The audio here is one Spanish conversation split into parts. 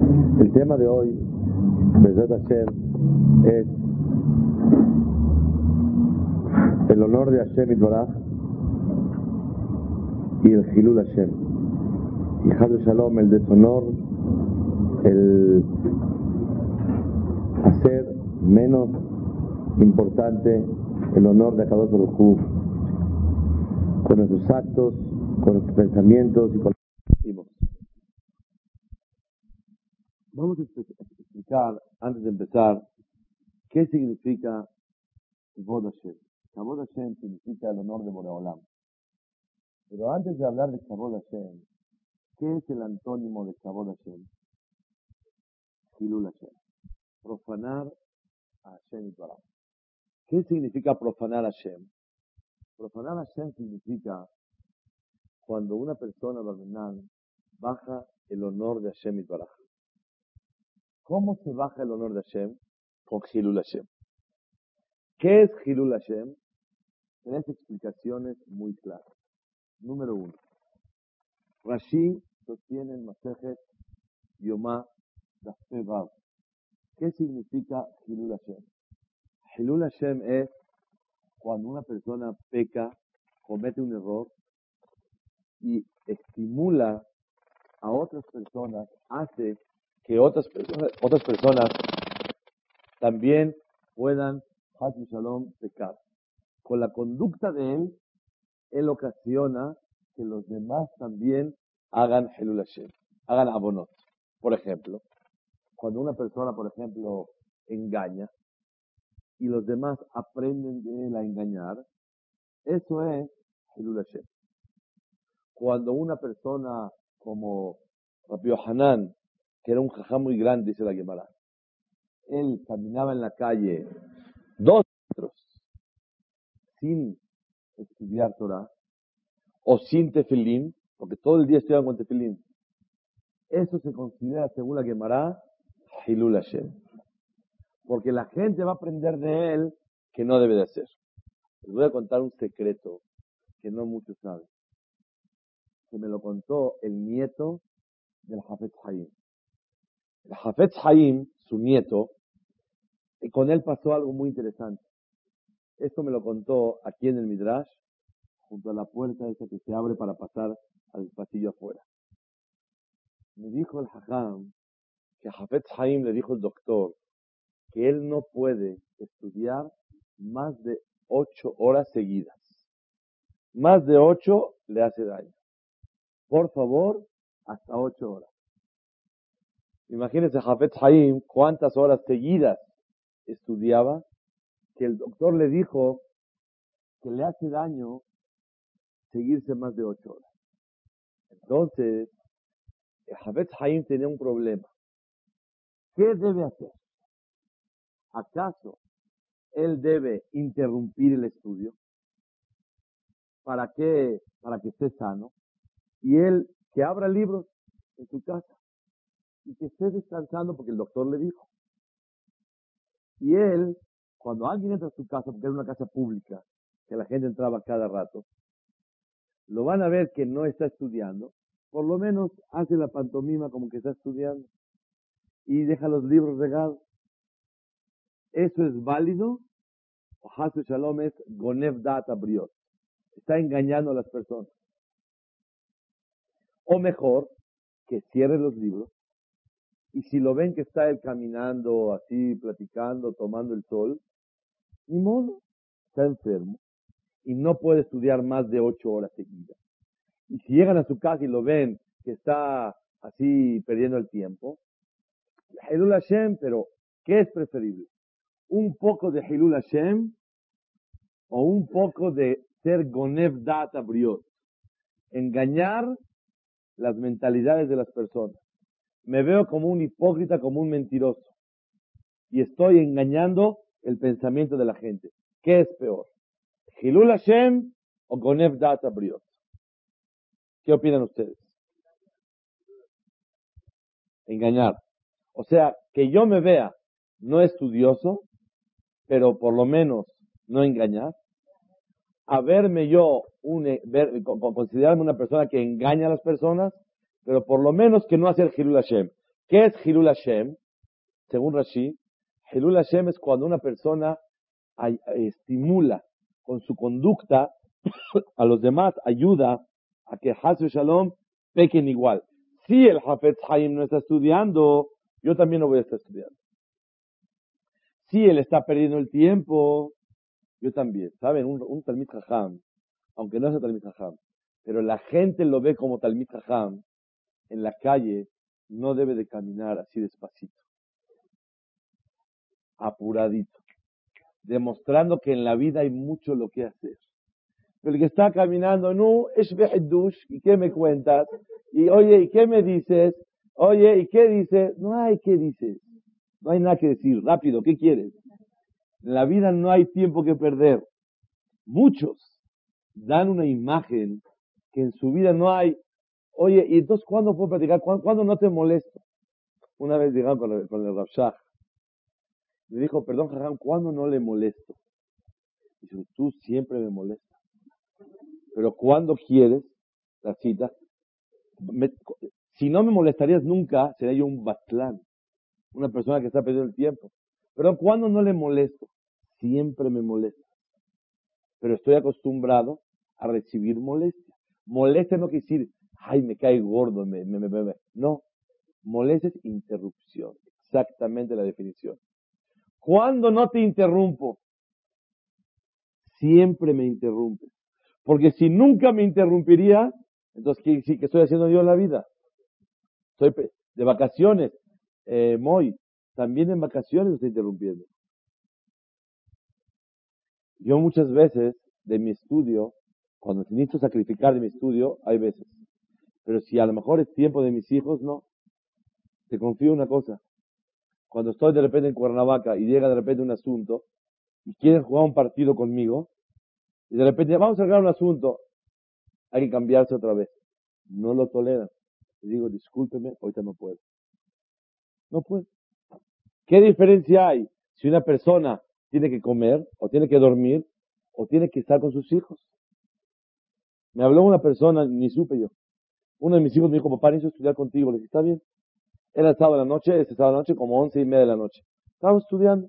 El tema de hoy, Besat Hashem, es el honor de Hashem y y el Hilul Hashem. Y Hadu Shalom, el deshonor, el hacer menos importante el honor de Akadosh Baruj con nuestros actos, con nuestros pensamientos y con los Vamos a explicar, antes de empezar, qué significa Kavod Hashem. Kavod Hashem significa el honor de Boreolam. Pero antes de hablar de Kavod Hashem, ¿qué es el antónimo de Kavod Hashem? Hilul Hashem. Profanar a Hashem y Baraj. ¿Qué significa profanar a Hashem? Profanar a Hashem significa cuando una persona, Barminan, baja el honor de Hashem y Baraj. ¿Cómo se baja el honor de Hashem? Con Hilul Hashem. ¿Qué es Hilul Hashem? Tres explicaciones muy claras. Número uno. Rashi sostiene el Masejet Yomá Dafevav. ¿Qué significa Hilul Hashem? Hilul Hashem es cuando una persona peca, comete un error y estimula a otras personas, hace que otras personas, otras personas también puedan, y Shalom, pecar. Con la conducta de él, él ocasiona que los demás también hagan Hilul Hashem, hagan abonot. Por ejemplo, cuando una persona, por ejemplo, engaña, y los demás aprenden de él a engañar, eso es Hilul Hashem. Cuando una persona como Rabbi Hanan, que era un jajá muy grande, dice la Gemara, él caminaba en la calle dos metros sin estudiar Torah o sin tefilín, porque todo el día estudiaba con tefilín. Eso se considera, según la Gemara, Hilul Hashem porque la gente va a aprender de él que no debe de hacer. Les voy a contar un secreto que no muchos saben. Que me lo contó el nieto del Jafet Haim. El Jafet Haim, su nieto, y con él pasó algo muy interesante. Esto me lo contó aquí en el Midrash, junto a la puerta esa que se abre para pasar al pasillo afuera. Me dijo el Hajam que a Jafet Haim le dijo el doctor que él no puede estudiar más de ocho horas seguidas. Más de ocho le hace daño. Por favor, hasta ocho horas. Imagínense Jafet Haim cuántas horas seguidas estudiaba, que el doctor le dijo que le hace daño seguirse más de ocho horas. Entonces, Jafet Haim tenía un problema. ¿Qué debe hacer? ¿Acaso él debe interrumpir el estudio? ¿Para qué? Para que esté sano. Y él que abra libros en su casa y que esté descansando porque el doctor le dijo. Y él, cuando alguien entra a su casa, porque es una casa pública, que la gente entraba cada rato, lo van a ver que no está estudiando, por lo menos hace la pantomima como que está estudiando y deja los libros regados. ¿Eso es válido? O Hasu Shalom es Gonev Data Briot. Está engañando a las personas. O mejor, que cierre los libros. Y si lo ven que está él caminando así, platicando, tomando el sol, ni modo, está enfermo y no puede estudiar más de ocho horas seguidas. Y si llegan a su casa y lo ven que está así perdiendo el tiempo, Hashem, pero ¿qué es preferible? un poco de Hilul Hashem o un poco de ser Gonev Data Briot. Engañar las mentalidades de las personas. Me veo como un hipócrita, como un mentiroso. Y estoy engañando el pensamiento de la gente. ¿Qué es peor? ¿Hilul Hashem o Gonev Data Briot? ¿Qué opinan ustedes? Engañar. O sea, que yo me vea no estudioso, pero por lo menos no engañar. A verme yo, un, ver, considerarme una persona que engaña a las personas, pero por lo menos que no hacer Hilul Hashem. ¿Qué es Hilul Hashem? Según Rashi, Hilul Hashem es cuando una persona estimula con su conducta a los demás, ayuda a que Hasu Shalom pequen igual. Si el Hafetz Haim no está estudiando, yo también no voy a estar estudiando. Si él está perdiendo el tiempo, yo también. ¿Saben? Un, un Talmid aunque no es un Talmid Jajam, pero la gente lo ve como Talmid Jajam, en la calle no debe de caminar así despacito, apuradito, demostrando que en la vida hay mucho lo que hacer. El que está caminando, no, es dush, ¿y qué me cuentas? Y oye, ¿y qué me dices? Oye, ¿y qué dices? No hay qué dices. No hay nada que decir. Rápido, ¿qué quieres? En la vida no hay tiempo que perder. Muchos dan una imagen que en su vida no hay Oye, ¿y entonces cuándo puedo platicar? ¿Cuándo, no te molesto? Una vez llegaron con el, con el Rabshah. Le dijo, perdón, Jajam, ¿cuándo no le molesto? Dice, tú siempre me molestas. Pero cuando quieres la cita, si no me molestarías nunca, sería yo un batlán. Una persona que está perdiendo el tiempo. Pero cuando no le molesto, siempre me molesta. Pero estoy acostumbrado a recibir molestia. Molestia no quiere decir, ay, me cae gordo, me, me, me, No, molestia es interrupción. Exactamente la definición. Cuando no te interrumpo, siempre me interrumpes. Porque si nunca me interrumpiría, entonces, ¿qué, qué estoy haciendo yo en la vida? Estoy de vacaciones. Eh, Moy, también en vacaciones estoy interrumpiendo. Yo muchas veces de mi estudio, cuando necesito sacrificar de mi estudio, hay veces pero si a lo mejor es tiempo de mis hijos, no. Te confío una cosa. Cuando estoy de repente en Cuernavaca y llega de repente un asunto y quieren jugar un partido conmigo, y de repente vamos a arreglar un asunto, hay que cambiarse otra vez. No lo toleran. Le digo, discúlpeme, ahorita no puedo. No puedo. ¿Qué diferencia hay si una persona tiene que comer, o tiene que dormir, o tiene que estar con sus hijos? Me habló una persona, ni supe yo. Uno de mis hijos me dijo, papá, necesito estudiar contigo. Le dije, está bien. Era el sábado de la noche, este sábado de la noche, como once y media de la noche. Estaba estudiando.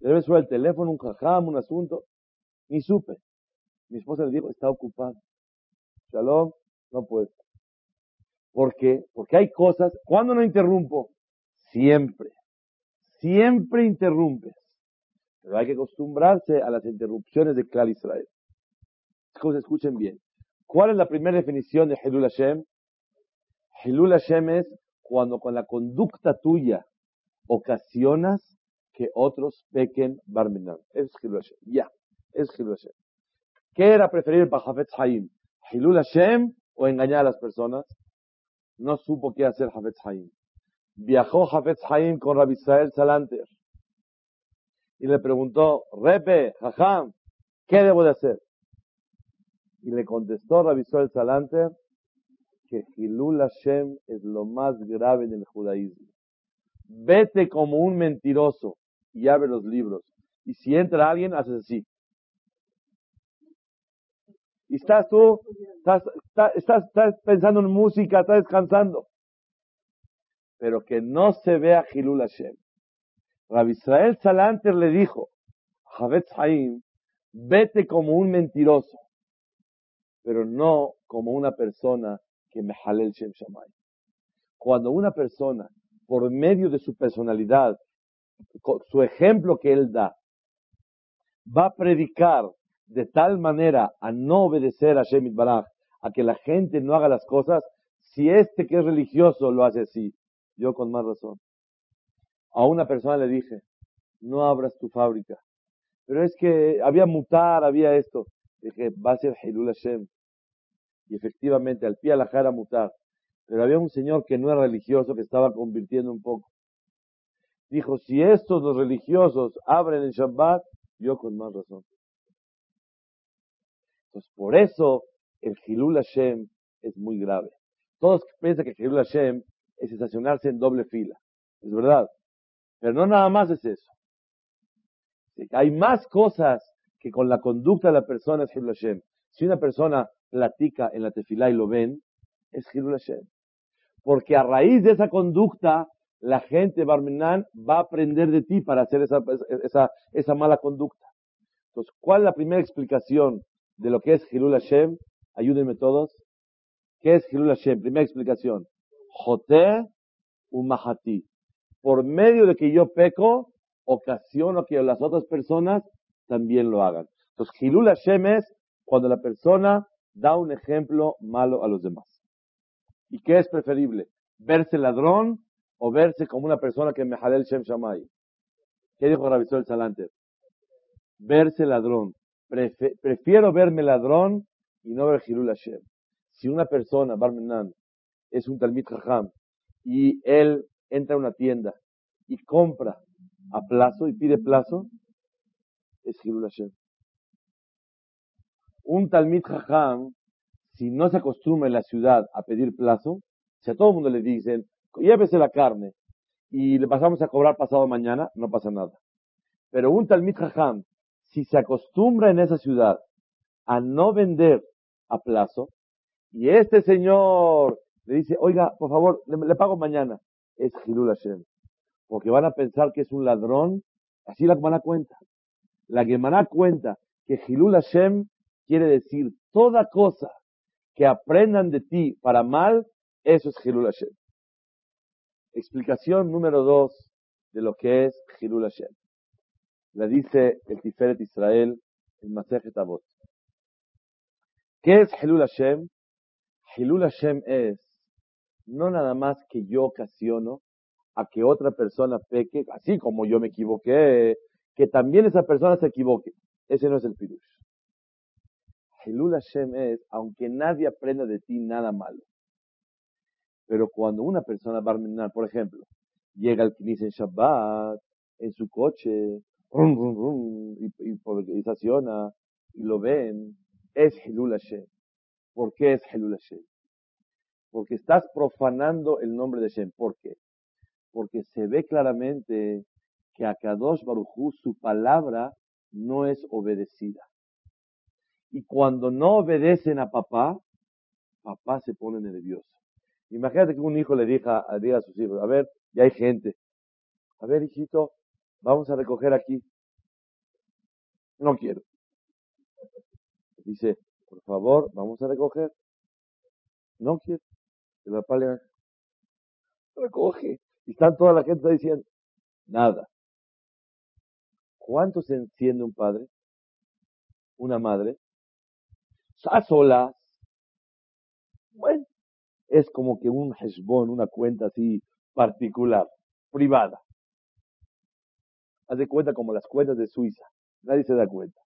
De vez el teléfono, un jajam, un asunto. Ni supe. Mi esposa le dijo, está ocupado. Shalom, no puede. ¿Por qué? Porque hay cosas, ¿cuándo no interrumpo? Siempre. Siempre interrumpes. Pero hay que acostumbrarse a las interrupciones de Clar Israel. Escuchen bien. ¿Cuál es la primera definición de Hilul Hashem? Hilul Hashem es cuando con la conducta tuya ocasionas que otros pequen barminan. Es Hilul Hashem. Ya, es Hilul Hashem. ¿Qué era preferir para Hafetz Haim? ¿Hilul Hashem o engañar a las personas? No supo qué hacer Hafetz Haim. Viajó Hafetz Haim con Rabbi Israel Salanter y le preguntó, Repe, Jajam, ¿qué debo de hacer? Y le contestó Rabisol el Salanter que Hilul Hashem es lo más grave en el judaísmo. Vete como un mentiroso y abre los libros. Y si entra alguien, haces así. Y estás tú, estás, estás, estás, pensando en música, estás descansando. Pero que no se vea Hilul Hashem. Rabbi Israel Salanter le dijo, Javetz Haim, vete como un mentiroso pero no como una persona que me jale el Shem Shamay. Cuando una persona, por medio de su personalidad, su ejemplo que él da, va a predicar de tal manera a no obedecer a Shemit Baraj, a que la gente no haga las cosas, si este que es religioso lo hace así, yo con más razón. A una persona le dije, no abras tu fábrica. Pero es que había mutar, había esto. Dije, va a ser Hilul Hashem. Y efectivamente, al pie a la jara mutar. Pero había un señor que no era religioso, que estaba convirtiendo un poco. Dijo, si estos los religiosos abren el Shabbat, yo con más razón. Entonces, por eso el Hilul Hashem es muy grave. Todos piensan que Hilul Hashem es estacionarse en doble fila. Es verdad. Pero no nada más es eso. Hay más cosas que con la conducta de la persona es Hilul Hashem. Si una persona platica en la tefilá y lo ven, es Hilul Hashem. Porque a raíz de esa conducta, la gente Barminan va a aprender de ti para hacer esa, mala conducta. Entonces, ¿cuál es la primera explicación de lo que es Hilul Hashem? Ayúdenme todos. ¿Qué es Hilul Hashem? Primera explicación. Jote umahati. Por medio de que yo peco, ocasiono que las otras personas también lo hagan. Entonces, Hilul Hashem es cuando la persona da un ejemplo malo a los demás. ¿Y qué es preferible? ¿Verse ladrón o verse como una persona que me el Shem Shamay? ¿Qué dijo Rabisol Salanter? Verse ladrón. prefiero verme ladrón y no ver Hilul Hashem. Si una persona, Barmenan, es un Talmid Jajam y él entra a una tienda y compra a plazo y pide plazo, es Hilul Hashem. Un Talmid Jajam, si no se acostumbra en la ciudad a pedir plazo, si a todo el mundo le dicen, llévese la carne y le pasamos a cobrar pasado mañana, no pasa nada. Pero un Talmid Jajam, si se acostumbra en esa ciudad a no vender a plazo, y este señor le dice, oiga, por favor, le, pago mañana, es Hilul Hashem. Porque van a pensar que es un ladrón, así la Gemara cuenta. La Gemara cuenta que Hilul Hashem quiere decir toda cosa que aprendan de ti para mal, eso es Hilul Hashem. Explicación número dos de lo que es Hilul Hashem. La dice el Tiferet Israel, en Masejet Avot. ¿Qué es Hilul Hashem? Hilul Hashem es no nada más que yo ocasiono a que otra persona peque, así como yo me equivoqué, que también esa persona se equivoque. Ese no es el pirush. Hilul Hashem es, aunque nadie aprenda de ti nada malo. Pero cuando una persona va a por ejemplo, llega al Knis en Shabbat, en su coche, y, y, estaciona, y lo ven, es Hilul Hashem. ¿Por qué es Hilul Hashem? Porque estás profanando el nombre de Hashem. ¿Por qué? Porque se ve claramente que a Kadosh Baruchu su palabra no es obedecida. Y cuando no obedecen a papá, papá se pone nervioso. Imagínate que un hijo le diga, diga a sus hijos, a ver, ya hay gente. A ver, hijito, vamos a recoger aquí. No quiero. Dice, por favor, vamos a recoger. No quiero. El papá le recoge. Y están toda la gente diciendo, nada. ¿Cuánto se enciende un padre? Una madre a solas, bueno, es como que un heshbon, una cuenta así particular, privada. Haz de cuenta como las cuentas de Suiza. Nadie se da cuenta.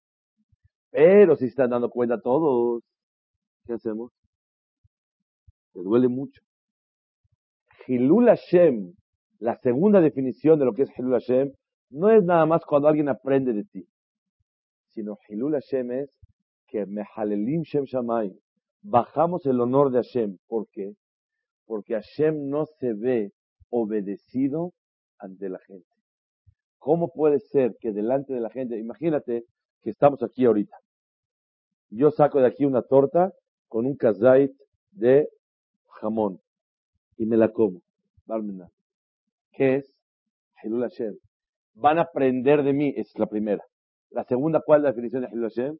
Pero si están dando cuenta todos, ¿qué hacemos? Te duele mucho. Hilul Hashem, la segunda definición de lo que es Hilul Hashem, no es nada más cuando alguien aprende de ti, sino Hilul Hashem es que Mehalelim Shem Shamayim, bajamos el honor de Hashem. ¿Por qué? Porque Hashem no se ve obedecido ante la gente. ¿Cómo puede ser que delante de la gente, imagínate que estamos aquí ahorita, yo saco de aquí una torta con un kazait de jamón y me la como. ¿Qué es? Hilul Hashem. Van a aprender de mí, es la primera. La segunda, ¿cuál es la definición de Hashem?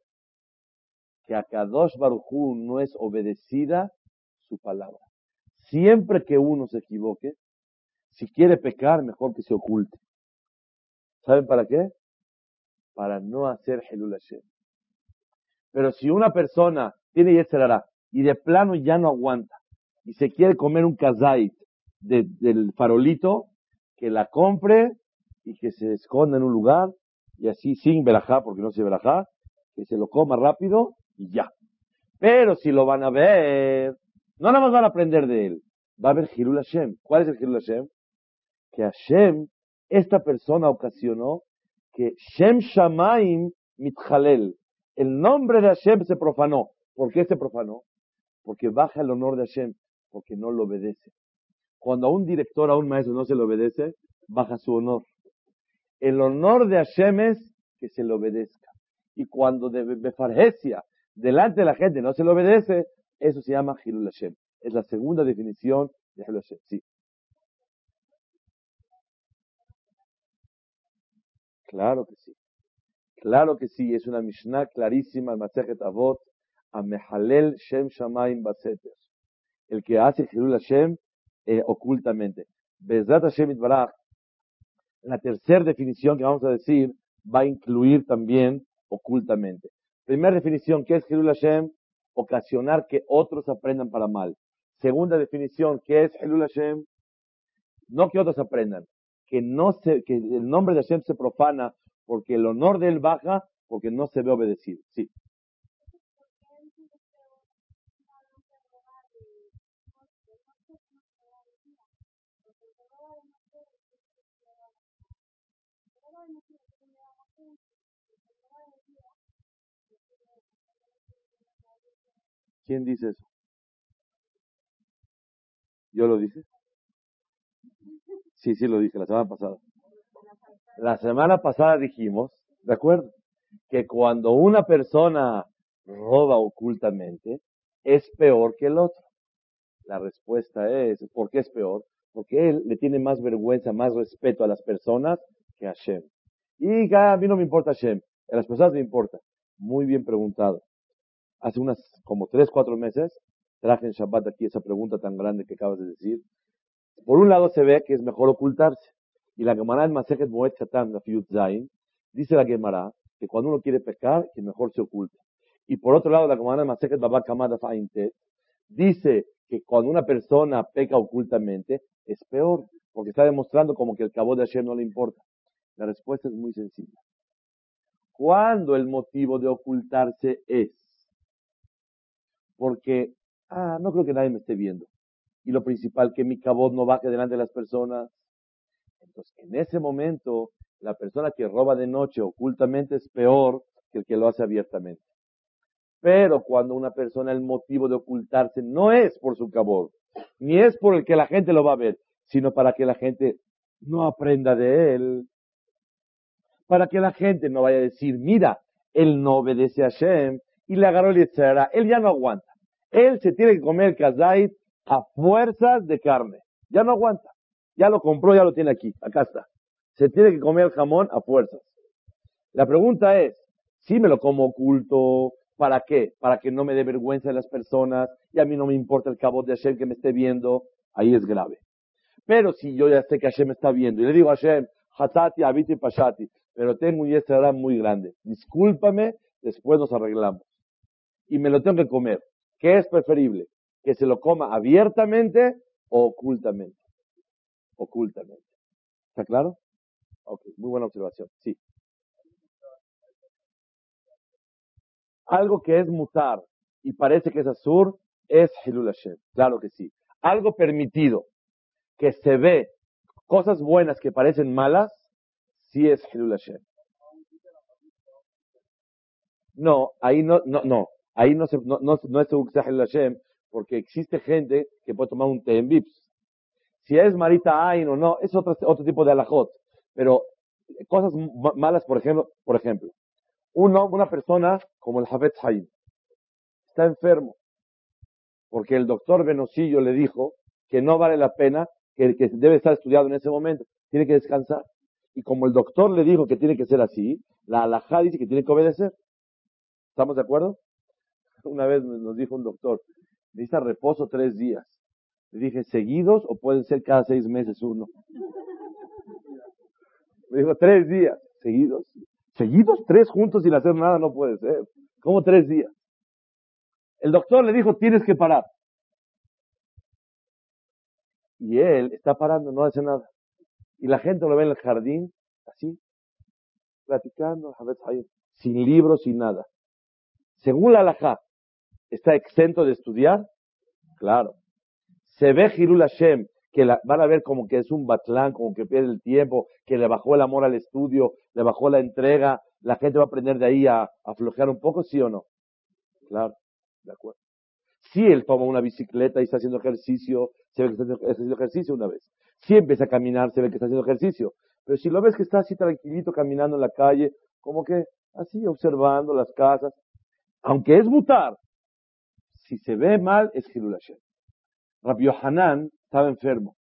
que a Kadosh Barujú no es obedecida su palabra. Siempre que uno se equivoque, si quiere pecar, mejor que se oculte. ¿Saben para qué? Para no hacer Helul Hashem. Pero si una persona tiene Yetzerara y de plano ya no aguanta y se quiere comer un kazait del farolito, que la compre y que se esconda en un lugar y así sin verajá, porque no se verajá, que se lo coma rápido y ya. Pero si lo van a ver, no nada más van a aprender de él, va a haber Hilul Hashem. ¿Cuál es el Hilul Hashem? Que Hashem, esta persona ocasionó que Shem Shamaim Mitjalel, el nombre de Hashem se profanó. ¿Por qué se profanó? Porque baja el honor de Hashem, porque no lo obedece. Cuando a un director, a un maestro no se le obedece, baja su honor. El honor de Hashem es que se le obedezca. Y cuando de Befargesia, delante de la gente no se le obedece, eso se llama Hilul Hashem. Es la segunda definición de Hilul Hashem. Sí. Claro que sí. Claro que sí. Es una Mishnah clarísima, el Masejet Avot, a Mehalel Shem Shamaim Baseter. El que hace Hilul Hashem eh, ocultamente. Bezrat Hashem Itbarach, la tercera definición que vamos a decir, va a incluir también ocultamente. Primera definición, ¿qué es Hilul Hashem? Ocasionar que otros aprendan para mal. Segunda definición, ¿qué es Hilul Hashem? No que otros aprendan, que no se, que el nombre de Hashem se profana porque el honor de él baja porque no se ve obedecido. Sí. ¿Quién dice eso? ¿Yo lo dije? Sí, sí lo dije la semana pasada. La semana pasada dijimos, ¿de acuerdo? Que cuando una persona roba ocultamente, es peor que el otro. La respuesta es, ¿por qué es peor? Porque él le tiene más vergüenza, más respeto a las personas que a Hashem. Y a mí no me importa Hashem, a las personas me importa. Muy bien preguntado hace unas como tres, cuatro meses, traje en Shabbat aquí esa pregunta tan grande que acabas de decir. Por un lado se ve que es mejor ocultarse. Y la Gemara en Masejet Moed Katan, Zain, dice la Gemara que cuando uno quiere pecar, que mejor se oculte. Y por otro lado, la Gemara en Masejet Baba Kamada dice que cuando una persona peca ocultamente, es peor, porque está demostrando como que el cabo de ayer no le importa. La respuesta es muy sencilla. Cuando el motivo de ocultarse es porque, ah, no creo que nadie me esté viendo. Y lo principal, que mi cabot no baje delante de las personas. Entonces, en ese momento, la persona que roba de noche ocultamente es peor que el que lo hace abiertamente. Pero cuando una persona el motivo de ocultarse no es por su cabot, ni es por el que la gente lo va a ver, sino para que la gente no aprenda de él, para que la gente no vaya a decir, mira, él no obedece a Shem y le agarró el él ya no aguanta. Él se tiene que comer kazait a fuerzas de carne. Ya no aguanta. Ya lo compró, ya lo tiene aquí. Acá está. Se tiene que comer el jamón a fuerzas. La pregunta es, si me lo como oculto, ¿para qué? Para que no me dé vergüenza de las personas y a mí no me importa el cabot de Hashem que me esté viendo, ahí es grave. Pero si yo ya sé que Hashem me está viendo y le digo a Hashem, Hatati, Abiti, Pashati, pero tengo un yesterá muy grande, discúlpame, después nos arreglamos. Y me lo tengo que comer. ¿Qué es preferible? ¿Que se lo coma abiertamente o ocultamente? Ocultamente. ¿Está claro? Ok, muy buena observación. Sí. Algo que es mutar y parece que es azur es Hilul Hashem. Claro que sí. Algo permitido que se ve cosas buenas que parecen malas, sí es Hilul Hashem. No, ahí no, no, no. Ahí no, se, no, no, no es el Hashem, porque existe gente que puede tomar un té en Vips. Si es Marita Ain o no, es otro, otro tipo de alajot. Pero cosas malas, por ejemplo, por ejemplo, uno, una persona como el Hafez Haim está enfermo, porque el doctor Venosillo le dijo que no vale la pena, que, que debe estar estudiado en ese momento, tiene que descansar. Y como el doctor le dijo que tiene que ser así, la alajá dice que tiene que obedecer. ¿Estamos de acuerdo? Una vez nos dijo un doctor, necesita reposo tres días. Le dije, ¿seguidos o pueden ser cada seis meses uno? Me dijo, tres días, seguidos. ¿Seguidos? Tres juntos sin hacer nada no puede ser. ¿Cómo tres días? El doctor le dijo, tienes que parar. Y él está parando, no hace nada. Y la gente lo ve en el jardín, así, platicando, sin libros, sin nada. Según la alajá, ¿Está exento de estudiar? Claro. se ve Hirul Hashem, que la, van a ver como que es un batlán, como que pierde el tiempo, que le bajó el amor al estudio, le bajó la entrega, la gente va a aprender de ahí a, a flojear un poco, ¿sí o no? Claro, de acuerdo. Si él toma una bicicleta y está haciendo ejercicio, se ve que está haciendo ejercicio una vez. Si empieza a caminar, se ve que está haciendo ejercicio. Pero si lo ves que está así tranquilito caminando en la calle, como que así observando las casas, aunque es mutar, si se ve mal es Hilul Hashem. Rabbi estaba enfermo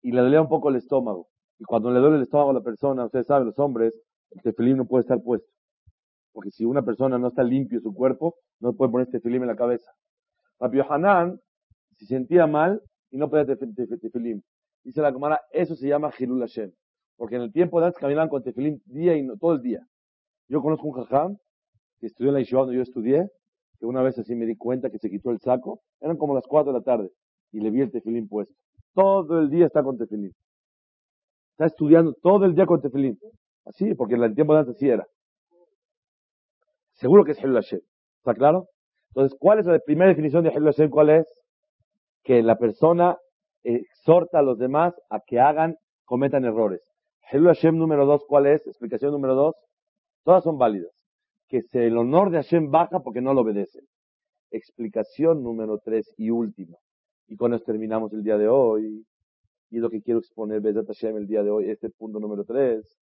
y le dolía un poco el estómago. Y cuando le duele el estómago a la persona, ustedes saben, los hombres, el tefilín no puede estar puesto. Porque si una persona no está limpio su cuerpo, no puede poner tefilín en la cabeza. Rabbi Hanan se sentía mal y no podía tefilín. Dice la Gemara, eso se llama Hilul Hashem. Porque en el tiempo de antes caminaban con tefilín día y no, todo el día. Yo conozco un jajam que estudió en la Yeshiva donde yo estudié, una vez así me di cuenta que se quitó el saco, eran como las 4 de la tarde, y le vi el tefilín puesto. Todo el día está con tefilín. Está estudiando todo el día con tefilín. Así, porque en el tiempo de antes sí era. Seguro que es Hilul Hashem. ¿Está claro? Entonces, ¿cuál es la primera definición de Hilul Hashem? ¿Cuál es? Que la persona exhorta a los demás a que hagan, cometan errores. Hilul Hashem número dos, ¿cuál es? Explicación número dos. Todas son válidas. Que se, el honor de Hashem baja porque no lo obedecen. Explicación número tres y última. Y con eso terminamos el día de hoy. Y lo que quiero exponer, Bezat Hashem, el día de hoy, este punto número tres.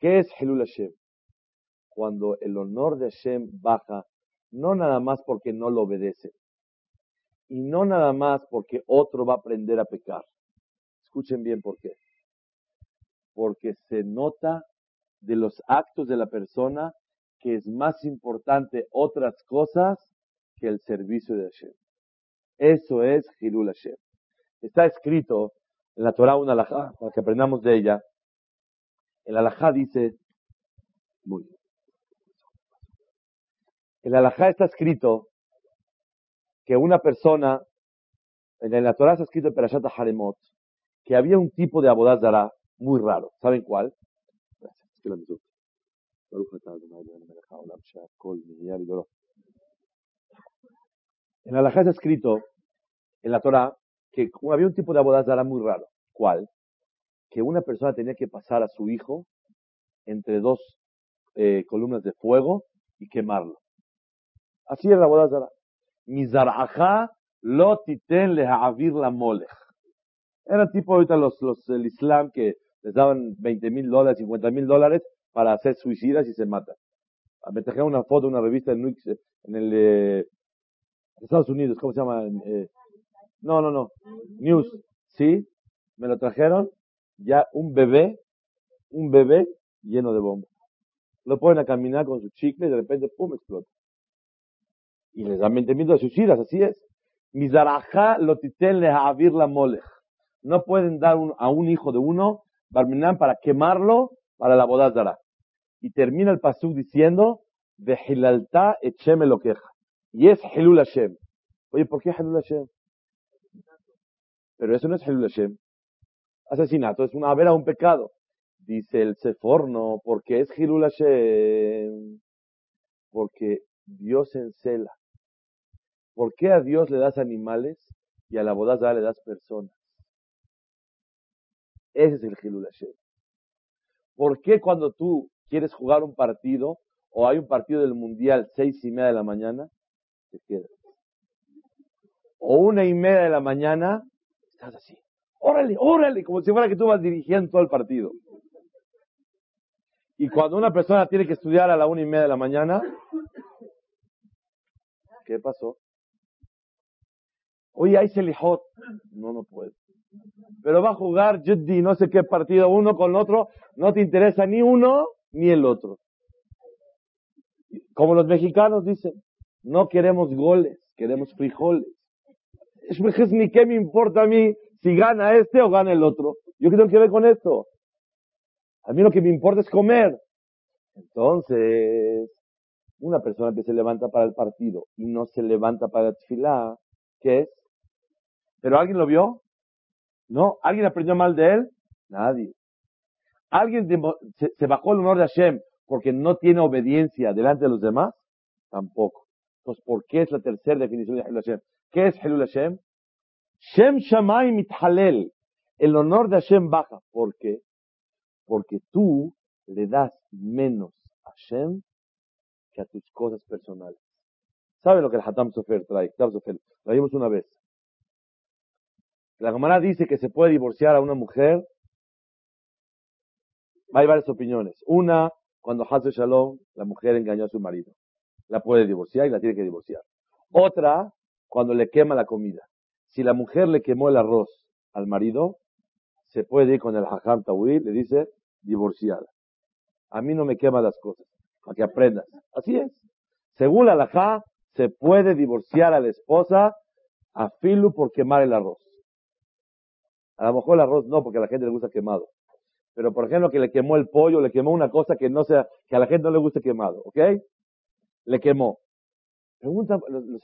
¿Qué es Hilul Hashem? Cuando el honor de Hashem baja, no nada más porque no lo obedecen, y no nada más porque otro va a aprender a pecar. Escuchen bien por qué. Porque se nota de los actos de la persona que es más importante otras cosas que el servicio de Hashem. Eso es Hilul Hashem. Está escrito en la Torah una alajá, para que aprendamos de ella. El alajá dice, muy bien. El alajá está escrito que una persona, en la Torah está escrito en Perashat Haremot, que había un tipo de abodazara muy raro. ¿Saben cuál? En la Alajá está escrito en la Torah que había un tipo de abodazara muy raro. ¿Cuál? Que una persona tenía que pasar a su hijo entre dos columnas de fuego y quemarlo. Así era la abodazara. Mizaraja lo titen lehavir la molech. Era tipo ahorita los, los, el Islam que les daban 20 mil dólares, 50 mil dólares para hacer suicidas y se matan. Me traje una foto, una revista en, en el eh, Estados Unidos, ¿cómo se llama? Eh, no, no, no. News. Sí, me lo trajeron. Ya un bebé, un bebé lleno de bombas. Lo ponen a caminar con su chicle y de repente, pum, explota y les dan 20 mil suicidas, así es. Mizaraja lo le avir la molech. No pueden dar a un hijo de uno, Barminan, para quemarlo para la bodazara. Y termina el pasú diciendo, de hilalta echeme lo queja. Y es Hilul Hashem. Oye, ¿por qué Hilul Hashem? Pero eso no es Hilul Hashem. Asesinato es una a un pecado. Dice el Seforno, porque es Hilul Hashem. Porque Dios encela ¿Por qué a Dios le das animales y a la bodaza le das personas? Ese es el Hilul Hashem. ¿Por qué cuando tú quieres jugar un partido o hay un partido del mundial seis y media de la mañana, te quedas? O una y media de la mañana, estás así. Órale, órale, como si fuera que tú vas dirigiendo todo el partido. Y cuando una persona tiene que estudiar a la una y media de la mañana, ¿qué pasó? Oye, hay Selihot. No, no puede. Pero va a jugar Juddi, no sé qué partido, uno con otro. No te interesa ni uno ni el otro. Como los mexicanos dicen, no queremos goles, queremos frijoles. Es ni qué me importa a mí si gana este o gana el otro. Yo qué tengo que ver con esto. A mí lo que me importa es comer. Entonces, una persona que se levanta para el partido y no se levanta para el tefilá, ¿qué es? ¿Pero alguien lo vio? ¿No? ¿Alguien aprendió mal de él? Nadie. ¿Alguien se, bajó el honor de Hashem porque no tiene obediencia delante de los demás? Tampoco. Entonces, ¿por qué es la tercera definición de Helul Hashem? ¿Qué es Helul Hashem? Shem Shamay Mithalel. El honor de Hashem baja. ¿Por qué? Porque tú le das menos a Hashem que a tus cosas personales. ¿Sabe lo que el Hatam Sofer trae? Lo vimos una vez. La Gemara dice que se puede divorciar a una mujer. Hay varias opiniones. Una, cuando Hazel Shalom, la mujer engañó a su marido. La puede divorciar y la tiene que divorciar. Otra, cuando le quema la comida. Si la mujer le quemó el arroz al marido, se puede ir con el Hajam Tawil, le dice, divorciada. A mí no me quema las cosas, para que aprendas. Así es. Según la Hajam, se puede divorciar a la esposa a Filu por quemar el arroz. A lo mejor el arroz no, porque a la gente le gusta quemado. Pero por ejemplo, que le quemó el pollo, le quemó una cosa que no sea, que a la gente no le guste quemado, ¿ok? Le quemó. Preguntan los, los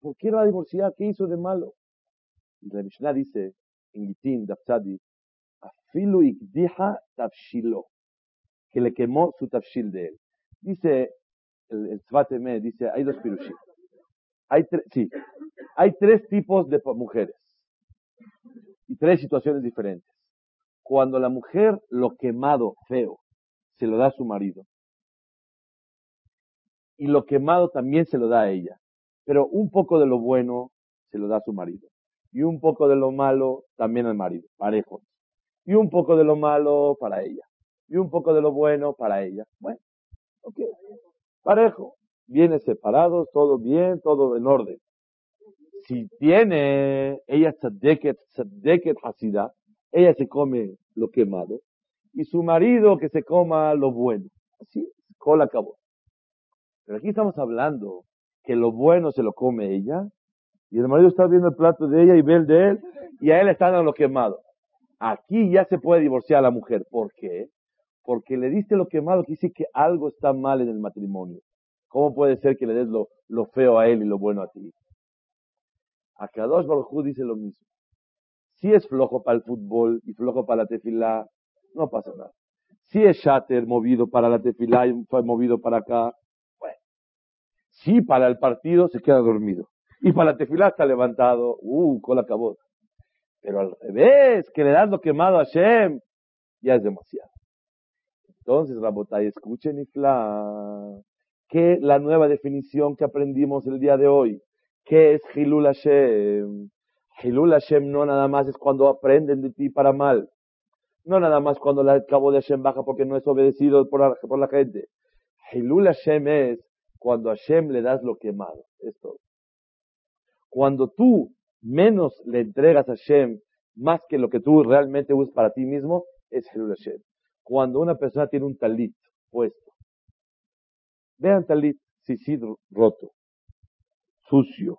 ¿por, qué no va a divorciar? ¿Qué hizo de malo? Y la Mishnah dice, en Gitín, Dafsadi, Afilu ikdiha tafshilo, que le quemó su tafshil de él. Dice el, el dice, hay dos pirushim. Hay sí, hay tres tipos de mujeres y tres situaciones diferentes. Cuando la mujer lo quemado feo se lo da a su marido. Y lo quemado también se lo da a ella, pero un poco de lo bueno se lo da a su marido. Y un poco de lo malo también al marido, parejo. Y un poco de lo malo para ella. Y un poco de lo bueno para ella. Bueno, ok, parejo, viene separados, todo bien, todo en orden. Si tiene ella tzadeket, tzadeket hasida, ella se come lo quemado, y su marido que se coma lo bueno. Así, cola acabó. Pero aquí estamos hablando que lo bueno se lo come ella, y el marido está viendo el plato de ella y ve el de él, y a él está dando lo quemado. Aquí ya se puede divorciar a la mujer. ¿Por qué? Porque le diste lo quemado, que dice que algo está mal en el matrimonio. ¿Cómo puede ser que le des lo, feo a él y lo bueno a ti? A Kadosh Baruj dice lo mismo. Si es flojo para el fútbol y flojo para la tefilá, no pasa nada. Si es shatter movido para la tefilá y fue movido para acá, bueno. Si para el partido se queda dormido. Y para la tefilá está levantado, uh, con la cabota. Pero al revés, que le das lo quemado a Shem, ya es demasiado. Entonces, Rabotay, escuchen Ifla, que la nueva definición que aprendimos el día de hoy, ¿Qué es Hilul Hashem? Hilul Hashem no nada más es cuando aprenden de ti para mal. No nada más cuando el cabo de Hashem baja porque no es obedecido por la, gente. Hilul Hashem es cuando a Hashem le das lo quemado. Esto. Cuando tú menos le entregas a Hashem más que lo que tú realmente usas para ti mismo, es Hilul Hashem. Cuando una persona tiene un talit puesto. Vean talit, sí, roto sucio,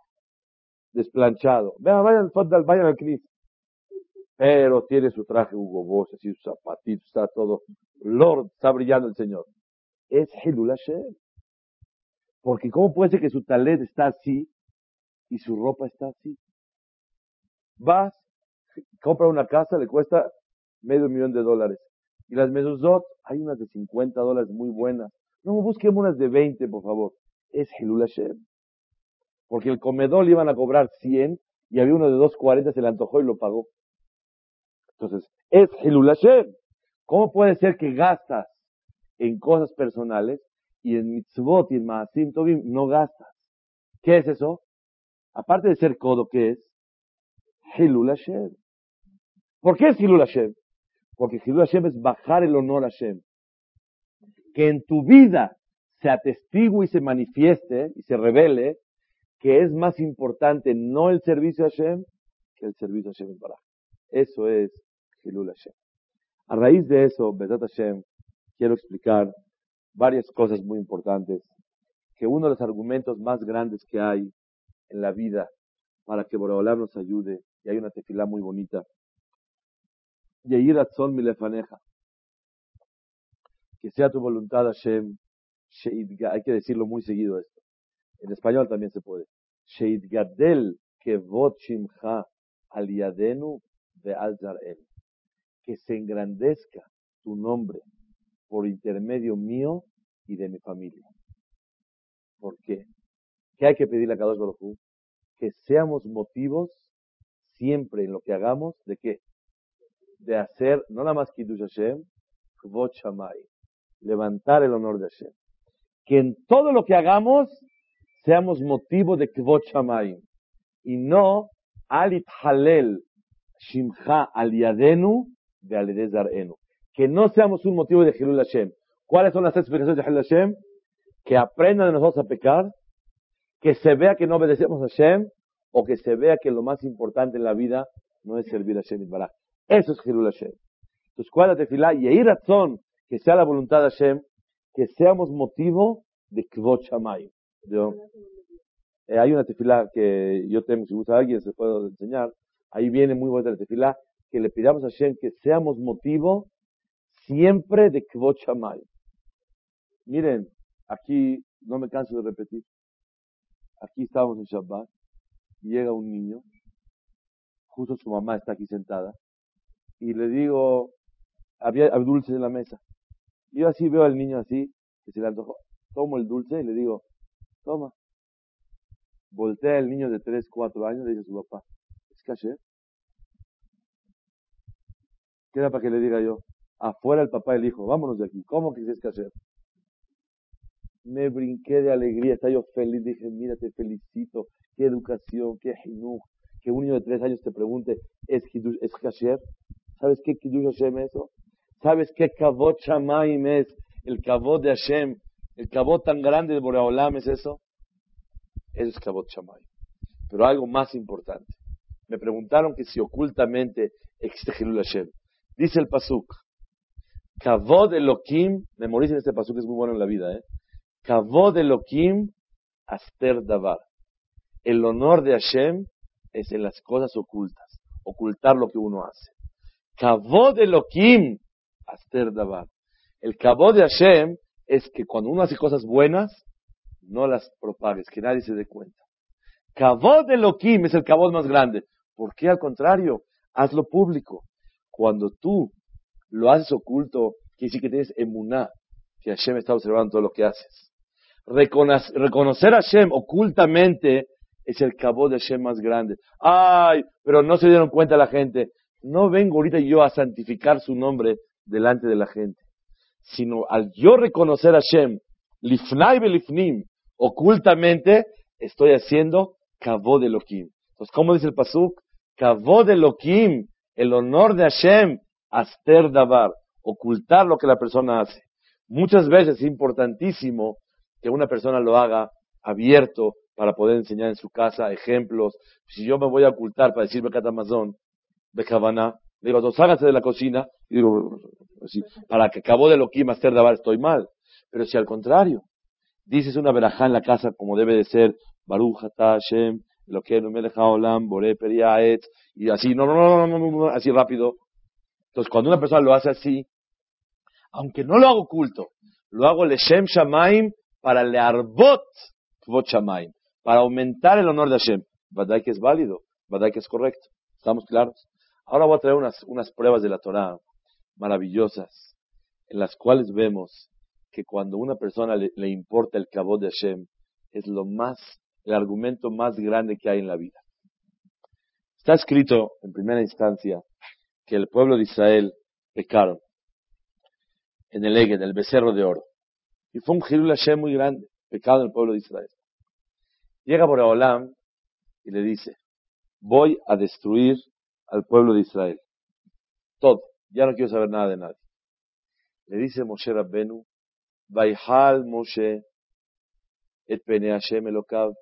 desplanchado. Vean, vayan, vayan al Cristo. Pero tiene su traje Hugo Boss, así sus zapatitos, está todo. Lord, está brillando el Señor. Es Hilul Hashem. Porque ¿cómo puede ser que su talet está así y su ropa está así? Vas, compra una casa, le cuesta medio millón de dólares. Y las mezuzot, hay unas de 50 dólares muy buenas. No, busquemos unas de 20, por favor. Es Hilul Hashem. Porque el comedor le iban a cobrar 100 y había uno de 240, se le antojó y lo pagó. Entonces, es Hilul Hashem. ¿Cómo puede ser que gastas en cosas personales y en mitzvot y en maasim tovim no gastas? ¿Qué es eso? Aparte de ser codo, ¿qué es? Hilul Hashem. ¿Por qué es Hilul Hashem? Porque Hilul Hashem es bajar el honor a Hashem. Que en tu vida se atestigue y se manifieste y se revele que es más importante no el servicio a Hashem que el servicio a Hashem para. Eso es Hilul Hashem. A raíz de eso, Bezat Hashem, quiero explicar varias cosas muy importantes. Que uno de los argumentos más grandes que hay en la vida para que Boreolam nos ayude, y hay una tefilá muy bonita. Yeir Atzon Milefaneja. Que sea tu voluntad, Hashem, hay que decirlo muy seguido esto. En español también se puede. Sheidgadel kevot shimcha al yadenu al Que se engrandezca tu nombre por intermedio mío y de mi familia. ¿Por qué? ¿Qué hay que pedirle a Kadosh Baruj Que seamos motivos siempre en lo que hagamos, ¿de qué? De hacer, no nada más Kiddush Hashem, Kvot Shamay, levantar el honor de Hashem. Que en todo lo que hagamos seamos motivo de Kvot Shamay y no Alit Halel Shimcha Al Yadenu de Enu. Que no seamos un motivo de Hilul Hashem. ¿Cuáles son las explicaciones de Hilul Hashem? Que aprendan de nosotros a pecar, que se vea que no obedecemos a Hashem, o que se vea que lo más importante en la vida no es servir a Hashem y Baraj. Eso es Hilul Hashem. Entonces, ¿cuál es la? Y ahí razón que sea la voluntad de Hashem, que seamos motivo de Kvot Eh, hay una tefilá que yo tengo, si gusta alguien se puede enseñar, ahí viene muy buena la tefilá, que le pidamos a Hashem que seamos motivo siempre de Kvot Shamay. Miren, aquí no me canso de repetir. Aquí estamos en Shabbat, llega un niño, justo su mamá está aquí sentada, y le digo, había, dulces en la mesa. Y yo así veo al niño así, que se le antojó, tomo el dulce y le digo, toma. Voltea el niño de 3, 4 años y le dice a su papá, ¿es caché? Queda para que le diga yo, afuera el papá y el hijo, vámonos de aquí, ¿cómo que es caché? Me brinqué de alegría, estaba yo feliz, dije, mira, te felicito, qué educación, qué jinuj, que un niño de 3 años te pregunte, ¿es, es kasher? ¿Sabes qué Kiddush Hashem es eso? ¿Sabes qué Kavod Shamaim es? El Kavod de Hashem, el Kavod tan grande de Boreolam es eso. Es Kavod Shamaim. Pero algo más importante. Me preguntaron que si ocultamente existe Hilul Hashem. Dice el Pasuk, Kavod Elohim, memoricen este Pasuk, es muy bueno en la vida, ¿eh? Kavod Elohim, Aster Davar. El honor de Hashem es en las cosas ocultas, ocultar lo que uno hace. Kavod Elohim, Aster Davar. El Kavod de Hashem es que cuando uno hace cosas buenas, no las propagues, que nadie se dé cuenta. Kavod Elohim es el Kavod más grande. ¿Por qué al contrario? Hazlo público. Cuando tú lo haces oculto, quiere decir que tienes emuná, que Hashem está observando todo lo que haces. Reconocer a Hashem ocultamente es el Kavod de Hashem más grande. Ay, pero no se dieron cuenta la gente no vengo ahorita yo a santificar su nombre delante de la gente, sino al yo reconocer a Shem, lifnai belifnim, ocultamente, estoy haciendo kavod Elohim. Entonces, ¿cómo dice el pasuk? Kavod Elohim, el honor de Hashem, aster davar, ocultar lo que la persona hace. Muchas veces es importantísimo que una persona lo haga abierto para poder enseñar en su casa ejemplos. Si yo me voy a ocultar para decirme Amazon, de Cabana, digo, hágase de la cocina, y digo, para que acabó de lo que hacer Dabar estoy mal. Pero si al contrario, dices una verajá en la casa como debe de ser, Baruch Hashem, lo que no me deja Olam, y así, no, no, no, no, no, así rápido. Entonces, cuando una persona lo hace así, aunque no lo hago oculto, lo hago Leshem Shamaim para le arbot Kvot Shamaim, para aumentar el honor de Hashem. ¿Verdad que es válido? ¿Verdad que es correcto? ¿Estamos claros? Ahora voy a traer unas, unas pruebas de la Torah maravillosas, en las cuales vemos que cuando una persona le, importa el cabo de Hashem, es lo más, el argumento más grande que hay en la vida. Está escrito en primera instancia que el pueblo de Israel pecaron en el Ege, en el becerro de oro. Y fue un Jirul Hashem muy grande, pecado en el pueblo de Israel. Llega Boreolam y le dice, voy a destruir al pueblo de Israel. Todo. Ya no quiero saber nada de nadie. Le dice Moshe Rabbenu, Vaihal Moshe, et pene Hashem Elokav.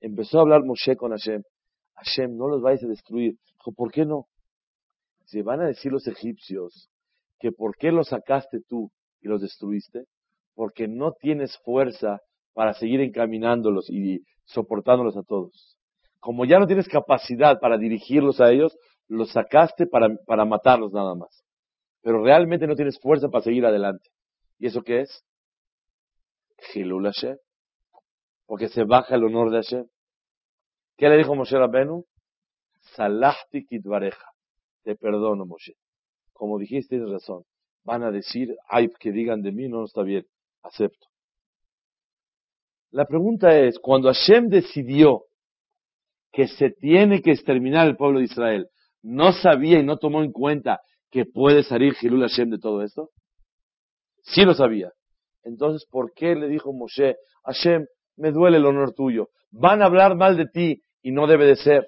Empezó a hablar Moshe con Hashem. Hashem, no los vais a destruir. Dijo, ¿por qué no? Se van a decir los egipcios que por qué los sacaste tú y los destruiste, porque no tienes fuerza para seguir encaminándolos y soportándolos a todos. Como ya no tienes capacidad para dirigirlos a ellos, los sacaste para, para matarlos nada más. Pero realmente no tienes fuerza para seguir adelante. ¿Y eso qué es? Hilul Hashem. Porque se baja el honor de Hashem. ¿Qué le dijo Moshe Rabbenu? Salahti kitvareja. Te perdono, Moshe. Como dijiste, tienes razón. Van a decir, ay, que digan de mí, no está bien. Acepto. La pregunta es, cuando Hashem decidió que se tiene que exterminar el pueblo de Israel, no sabía y no tomó en cuenta que puede salir Hilul Hashem de todo esto? Sí lo sabía. Entonces, ¿por qué le dijo Moshe, Hashem, me duele el honor tuyo? Van a hablar mal de ti y no debe de ser.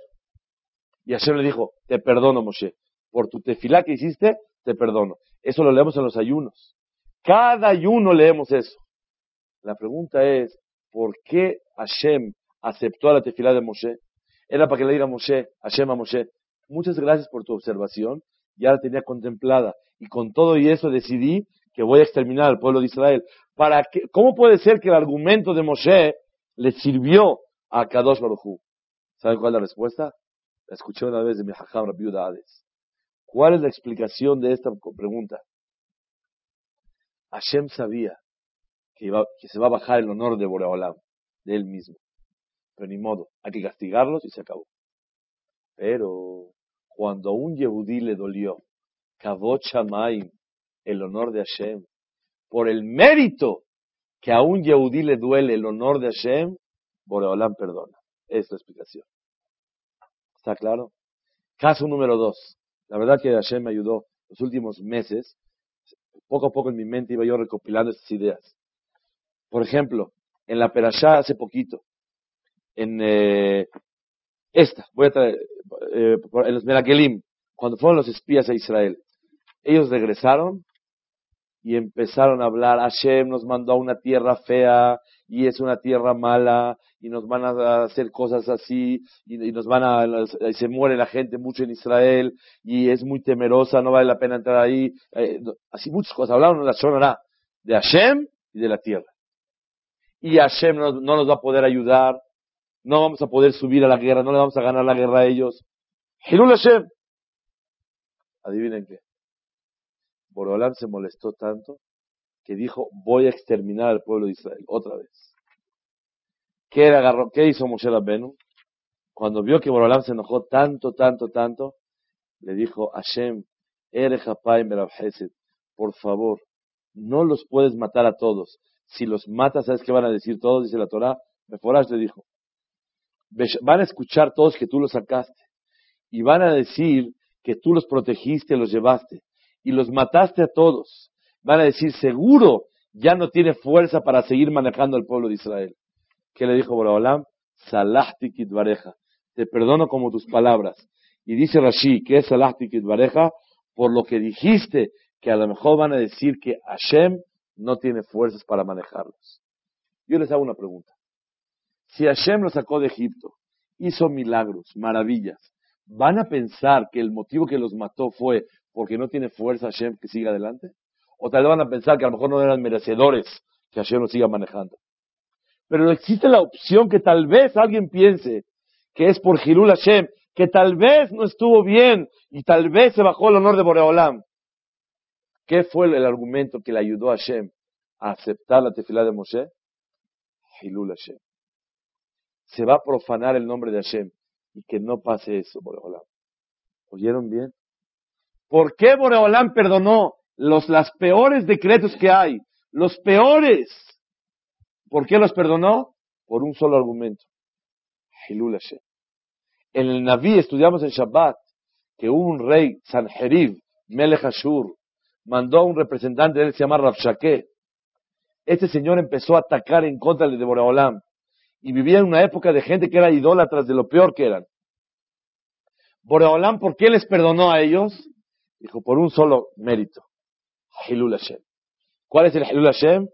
Y Hashem le dijo, te perdono, Moshe. Por tu tefilá que hiciste, te perdono. Eso lo leemos en los ayunos. Cada ayuno leemos eso. La pregunta es, ¿por qué Hashem aceptó a la tefilá de Moshe? Era para que le diga a Moshe, Hashem a Moshe, muchas gracias por tu observación, ya la tenía contemplada. Y con todo y eso decidí que voy a exterminar al pueblo de Israel. Para que, ¿Cómo puede ser que el argumento de Moshe le sirvió a Kadosh Baruj ¿Saben cuál es la respuesta? La escuché una vez de mi hajam Hades. ¿Cuál es la explicación de esta pregunta? Hashem sabía que, que se va a bajar el honor de Boreolam, de él mismo. Pero ni modo, hay que castigarlos y se acabó. Pero cuando a un Yehudí le dolió, Kavot el honor de Hashem, por el mérito que a un Yehudí le duele el honor de Hashem, Boreolam perdona. Es la explicación. ¿Está claro? Caso número dos. La verdad que Hashem me ayudó los últimos meses. Poco a poco en mi mente iba yo recopilando estas ideas. Por ejemplo, en la Perashá hace poquito, en eh, esta, voy a traer, eh, en los cuando fueron los espías a Israel, ellos regresaron y empezaron a hablar, Hashem nos mandó a una tierra fea y es una tierra mala y nos van a hacer cosas así y, nos van a, se muere la gente mucho en Israel y es muy temerosa, no vale la pena entrar ahí, eh, así muchas cosas, hablaron la zona de Hashem y de la tierra. Y Hashem no nos va a poder ayudar, no vamos a poder subir a la guerra, no le vamos a ganar la guerra a ellos. Hilul Hashem. Adivinen qué. Borolán se molestó tanto que dijo, voy a exterminar al pueblo de Israel otra vez. ¿Qué, agarró, qué hizo Moshe Rabbenu? Cuando vio que Borolán se enojó tanto, tanto, tanto, le dijo, Hashem, por favor, no los puedes matar a todos. Si los matas, ¿sabes qué van a decir todos? Dice la Torah. Meforash le dijo, van a escuchar todos que tú los sacaste. Y van a decir que tú los protegiste, los llevaste y los mataste a todos. Van a decir, seguro ya no tiene fuerza para seguir manejando al pueblo de Israel. ¿Qué le dijo Boraholam? Salahti bareja. Te perdono como tus palabras. Y dice Rashi, que es Salahti bareja? Por lo que dijiste, que a lo mejor van a decir que Hashem no tiene fuerzas para manejarlos. Yo les hago una pregunta. Si Hashem los sacó de Egipto, hizo milagros, maravillas, ¿van a pensar que el motivo que los mató fue porque no tiene fuerza Hashem que siga adelante? O tal vez van a pensar que a lo mejor no eran merecedores que Hashem los siga manejando. Pero existe la opción que tal vez alguien piense que es por Hirul Hashem, que tal vez no estuvo bien y tal vez se bajó el honor de Boreolam. ¿Qué fue el argumento que le ayudó a Hashem a aceptar la tefilá de Moshe? Hilul Hashem. Se va a profanar el nombre de Hashem y que no pase eso, Boreolam. ¿Oyeron bien? ¿Por qué Boreolán perdonó los las peores decretos que hay? Los peores. ¿Por qué los perdonó? Por un solo argumento. Hilul En el Naví estudiamos en Shabbat que un rey, Sanherib, Melech Ashur, mandó a un representante de él, se llama Rabshake. Este señor empezó a atacar en contra de Boreolam y vivía en una época de gente que era idólatras de lo peor que eran. Boreolam, ¿por qué les perdonó a ellos? Dijo, por un solo mérito. Hilul Hashem. ¿Cuál es el Hilul Hashem?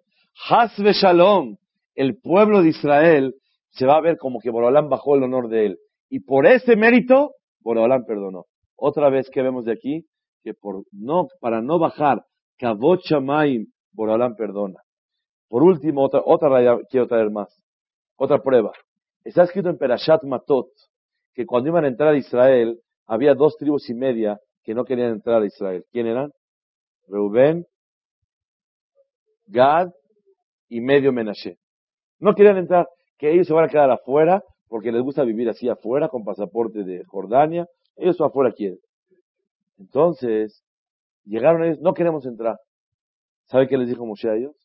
Hasbe Shalom. El pueblo de Israel se va a ver como que Borolam bajó el honor de él. Y por ese mérito, Borolam perdonó. Otra vez que vemos de aquí, que por no, para no bajar, Kavot Shamaim, Borolam perdona. Por último, otra, otra quiero traer más. Otra prueba. Está escrito en Perashat Matot que cuando iban a entrar a Israel, había dos tribus y media que no querían entrar a Israel. ¿Quién eran? Reuben, Gad y medio Menashe. No querían entrar, que ellos se van a quedar afuera porque les gusta vivir así afuera con pasaporte de Jordania. Ellos afuera quieren. Entonces, llegaron ellos, no queremos entrar. ¿Sabe qué les dijo Moshe a ellos?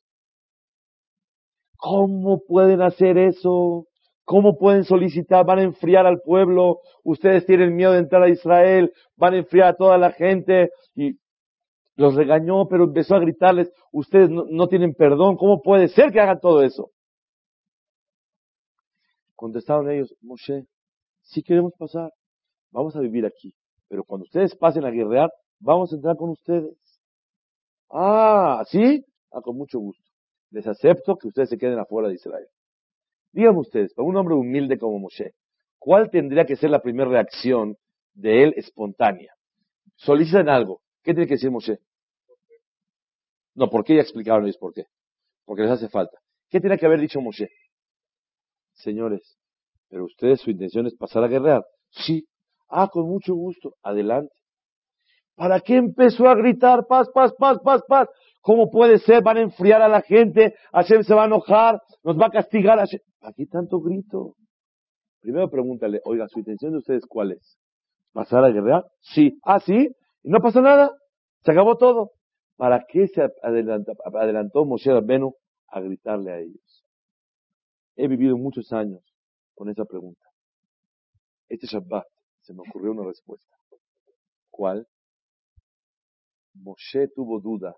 ¿Cómo pueden hacer eso? ¿Cómo pueden solicitar? Van a enfriar al pueblo. Ustedes tienen miedo de entrar a Israel. Van a enfriar a toda la gente. Y los regañó, pero empezó a gritarles, ustedes no, tienen perdón. ¿Cómo puede ser que hagan todo eso? Contestaron ellos, Moshe, si queremos pasar, vamos a vivir aquí. Pero cuando ustedes pasen a guerrear, vamos a entrar con ustedes. Ah, ¿sí? Ah, con mucho gusto. Les acepto que ustedes se queden afuera de Israel. Díganme ustedes, para un hombre humilde como Moshe, ¿cuál tendría que ser la primera reacción de él espontánea? Solicitan algo. ¿Qué tiene que decir Moshe? No, ¿por qué ya explicaron ellos por qué? Porque les hace falta. ¿Qué tiene que haber dicho Moshe? Señores, pero ustedes su intención es pasar a guerrear. Sí. Ah, con mucho gusto. Adelante. ¿Para qué empezó a gritar paz, paz, paz, paz, paz? ¿Cómo puede ser? Van a enfriar a la gente, Hashem se va a enojar, nos va a castigar. Hashem. Aquí tanto grito. Primero pregúntale, oiga, ¿su intención de ustedes cuál es? ¿Pasar a guerrear? Sí. Ah, sí. Y no pasa nada. Se acabó todo. ¿Para qué se adelantó, adelantó Moshe Rabbenu a gritarle a ellos? He vivido muchos años con esa pregunta. Este Shabbat se me ocurrió una respuesta. ¿Cuál? Moshe tuvo duda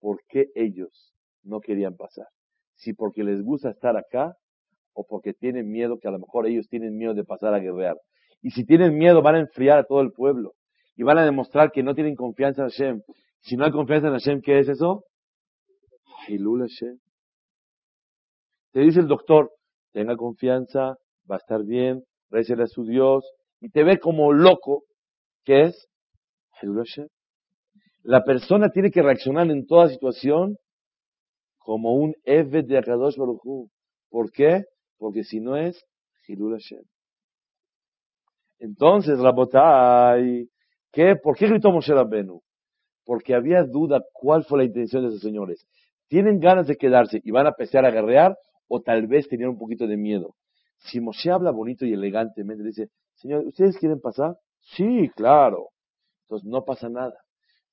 por qué ellos no querían pasar. Si porque les gusta estar acá o porque tienen miedo, que a lo mejor ellos tienen miedo de pasar a guerrear. Y si tienen miedo van a enfriar a todo el pueblo y van a demostrar que no tienen confianza en Hashem. Si no hay confianza en Hashem, ¿qué es eso? Hilul Hashem. Te dice el doctor, tenga confianza, va a estar bien, recele a su Dios, y te ve como loco, ¿qué es? Hilul Hashem. La persona tiene que reaccionar en toda situación como un Eved de Akadosh Baruch ¿Por qué? Porque si no es Hilul Hashem. Entonces, Rabotai, ¿qué? ¿Por qué gritó Moshe Rabbenu? Porque había duda cuál fue la intención de esos señores. ¿Tienen ganas de quedarse y van a empezar a guerrear o tal vez tenían un poquito de miedo? Si Moshe habla bonito y elegantemente, dice, Señor, ¿ustedes quieren pasar? Sí, claro. Entonces no pasa nada